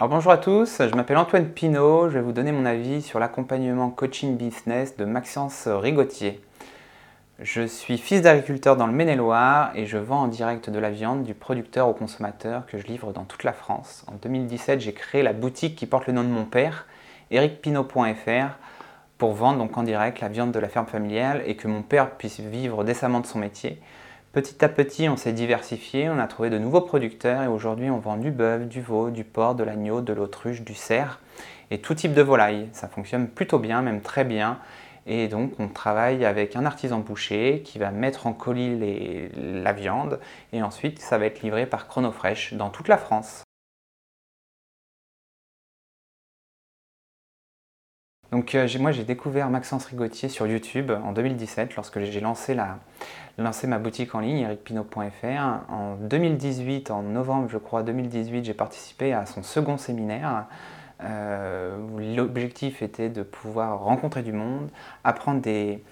Bonjour à tous, je m'appelle Antoine Pinault, je vais vous donner mon avis sur l'accompagnement coaching business de Maxence Rigotier. Je suis fils d'agriculteur dans le Maine-et-Loire et je vends en direct de la viande du producteur au consommateur que je livre dans toute la France. En 2017, j'ai créé la boutique qui porte le nom de mon père, ericpinault.fr, pour vendre donc en direct la viande de la ferme familiale et que mon père puisse vivre décemment de son métier. Petit à petit, on s'est diversifié, on a trouvé de nouveaux producteurs et aujourd'hui, on vend du bœuf, du veau, du porc, de l'agneau, de l'autruche, du cerf et tout type de volaille. Ça fonctionne plutôt bien, même très bien. Et donc, on travaille avec un artisan boucher qui va mettre en colis la viande et ensuite, ça va être livré par Chronofresh dans toute la France. Donc euh, moi j'ai découvert Maxence Rigotier sur YouTube en 2017 lorsque j'ai lancé, ma boutique en ligne ericpino.fr. En 2018, en novembre je crois 2018, j'ai participé à son second séminaire. Euh, l'objectif était de pouvoir rencontrer du monde, apprendre des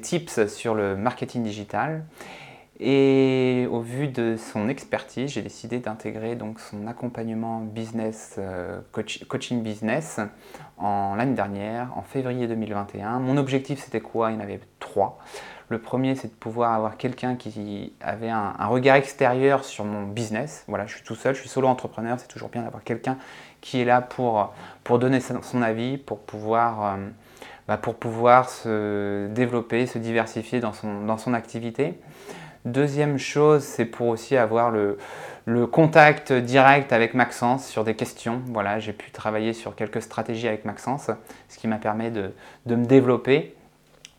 tips sur le marketing digital et au vu de son expertise, j'ai décidé d'intégrer donc son accompagnement business, euh, coaching business en l'année dernière, en février 2021. Mon objectif c'était quoi? Il Le premier, c'est de pouvoir avoir quelqu'un qui avait un, regard extérieur sur mon business. Voilà, je suis tout seul, je suis solo entrepreneur. C'est toujours bien d'avoir quelqu'un qui est là pour, pour donner son avis, pour pouvoir, euh, bah, pour pouvoir se développer, se diversifier dans son, dans son activité. Deuxième chose, c'est pour aussi avoir le, contact direct avec Maxence sur des questions. Voilà, j'ai pu travailler sur quelques stratégies avec Maxence, ce qui m'a permis de, me développer.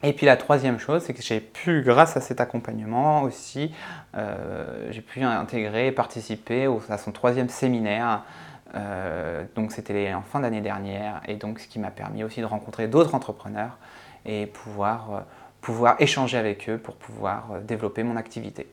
Et puis la troisième chose, c'est que j'ai pu, grâce à cet accompagnement aussi, euh, j'ai pu intégrer, participer à son troisième séminaire. Euh, donc c'était en fin d'année dernière, et donc ce qui m'a permis aussi de rencontrer d'autres entrepreneurs et pouvoir euh, pouvoir échanger avec eux pour pouvoir développer mon activité.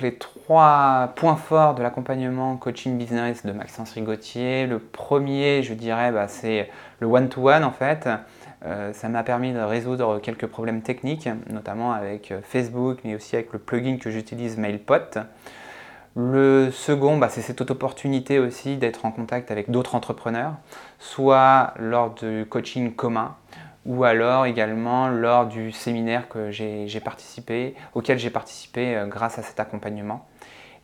Les trois points forts de l'accompagnement coaching business de Maxence Rigotier, le premier, je dirais, bah, c'est le one-to-one en fait. Euh, ça m'a permis de résoudre quelques problèmes techniques, notamment avec Facebook, mais aussi avec le plugin que j'utilise MailPot. Le second, bah, c'est cette opportunité aussi d'être en contact avec d'autres entrepreneurs, soit lors du coaching commun, ou alors également lors du séminaire que j'ai participé, auquel j'ai participé euh, grâce à cet accompagnement.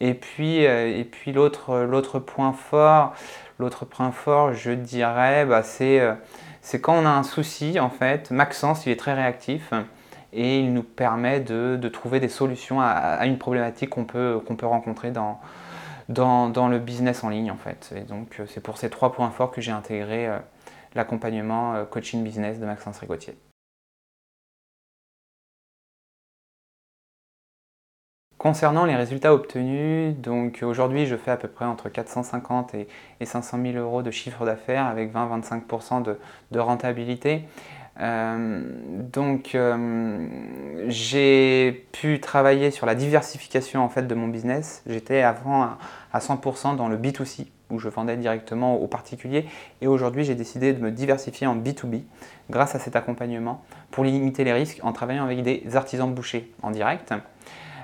Et puis, euh, puis l'autre point fort, l'autre point fort, je dirais, bah, euh, c'est quand on a un souci, en fait, Maxence, il est très réactif et il nous permet de, trouver des solutions à, une problématique qu'on peut, peut rencontrer dans, dans, le business en ligne en fait. Et donc c'est pour ces trois points forts que j'ai intégré l'accompagnement euh, coaching business de Maxence Rigotier. Concernant les résultats obtenus, donc aujourd'hui je fais à peu près entre 450 et, 500 000 euros de chiffre d'affaires avec 20-25% de, de, rentabilité. Euh, donc euh, j'ai pu travailler sur la diversification en fait de mon business. J'étais avant à, 100% dans le B2C où je vendais directement aux particuliers et aujourd'hui j'ai décidé de me diversifier en B2B grâce à cet accompagnement pour limiter les risques en travaillant avec des artisans bouchers en direct.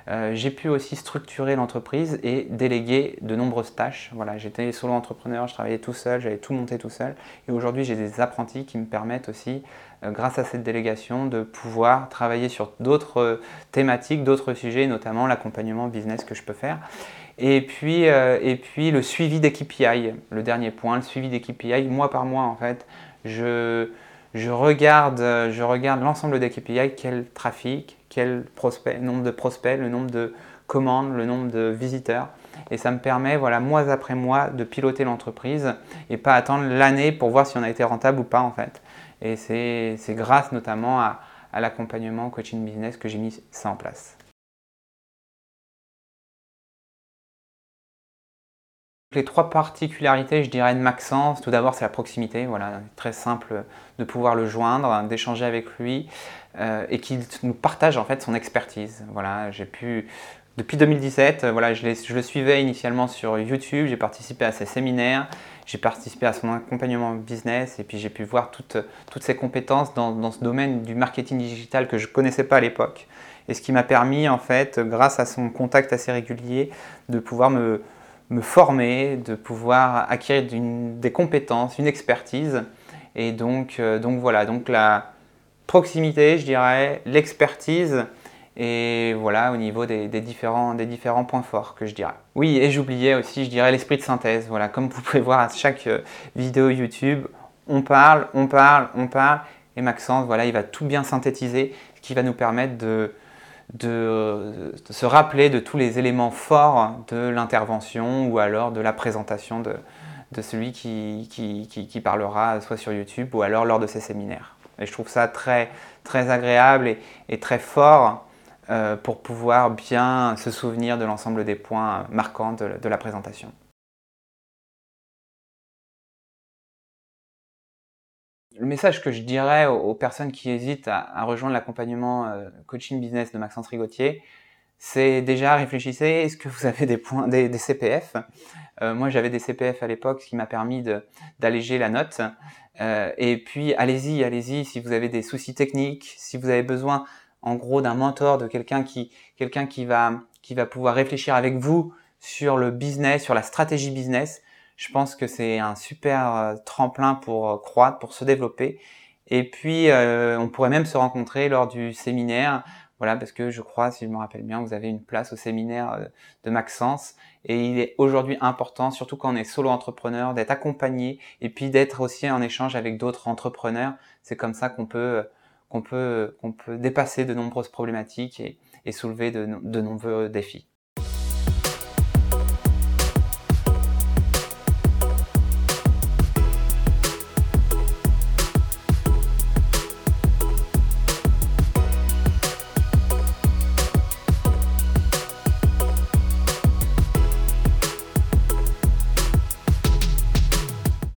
Euh, j'ai pu aussi structurer l'entreprise et déléguer de nombreuses tâches. Voilà, j'étais solo entrepreneur, je travaillais tout seul, j'avais tout monté tout seul. Et aujourd'hui, j'ai des apprentis qui me permettent aussi, euh, grâce à cette délégation, de pouvoir travailler sur d'autres euh, thématiques, d'autres sujets, notamment l'accompagnement business que je peux faire. Et puis, et puis le suivi des KPI, le dernier point, le suivi des KPI, mois par mois en fait. Je, je regarde, je regarde l'ensemble des KPI, quel trafic, quel nombre de prospects, le nombre de commandes, le nombre de visiteurs. Et ça me permet, voilà, mois après mois, de piloter l'entreprise et pas attendre l'année pour voir si on a été rentable ou pas en fait. Et c'est grâce notamment à, à l'accompagnement coaching business que j'ai mis ça en place. Les trois particularités, je dirais, de Maxence, tout d'abord, c'est la proximité. Voilà, très simple de pouvoir le joindre, d'échanger avec lui euh, et qu'il nous partage en fait son expertise. Voilà, j'ai pu depuis 2017, voilà, je, le suivais initialement sur YouTube, j'ai participé à ses séminaires, j'ai participé à son accompagnement business et puis j'ai pu voir toutes, toutes ses compétences dans, dans, ce domaine du marketing digital que je ne connaissais pas à l'époque. et ce qui m'a permis en fait, grâce à son contact assez régulier, de pouvoir me, me former, de pouvoir acquérir des compétences, une expertise. Et donc, euh, donc voilà, donc la proximité, je dirais, l'expertise et voilà au niveau des, différents, points forts que je dirais. Oui, et j'oubliais aussi, je dirais, l'esprit de synthèse. Voilà, comme vous pouvez voir à chaque euh, vidéo YouTube, on parle, on parle, on parle, et Maxence, voilà, il va tout bien synthétiser, ce qui va nous permettre de, de, se rappeler de tous les éléments forts de l'intervention ou alors de la présentation de, celui qui, parlera soit sur YouTube ou alors lors de ses séminaires. Et je trouve ça très, agréable et, et très fort euh, pour pouvoir bien se souvenir de l'ensemble des points marquants de, la présentation. Le message que je dirais aux, personnes qui hésitent à, rejoindre l'accompagnement euh, coaching business de Maxence Rigotier, c'est déjà réfléchissez, est-ce que vous avez des points, des, CPF euh, Moi j'avais des CPF à l'époque, ce qui m'a permis d'alléger la note. et puis allez-y, allez-y, si vous avez des soucis techniques, si vous avez besoin en gros d'un mentor, de quelqu'un qui, qui va, qui va pouvoir réfléchir avec vous sur le business, sur la stratégie business. Je pense que c'est un super euh, tremplin pour euh, croître, pour se développer. Et puis, euh, on pourrait même se rencontrer lors du séminaire. Voilà, parce que je crois, si je me rappelle bien, vous avez une place au séminaire de Maxence. Et il est aujourd'hui important, surtout quand on est solo entrepreneur, d'être accompagné et puis d'être aussi en échange avec d'autres entrepreneurs. C'est comme ça qu'on peut qu'on peut, qu'on peut dépasser de nombreuses problématiques et, soulever de nombreux défis.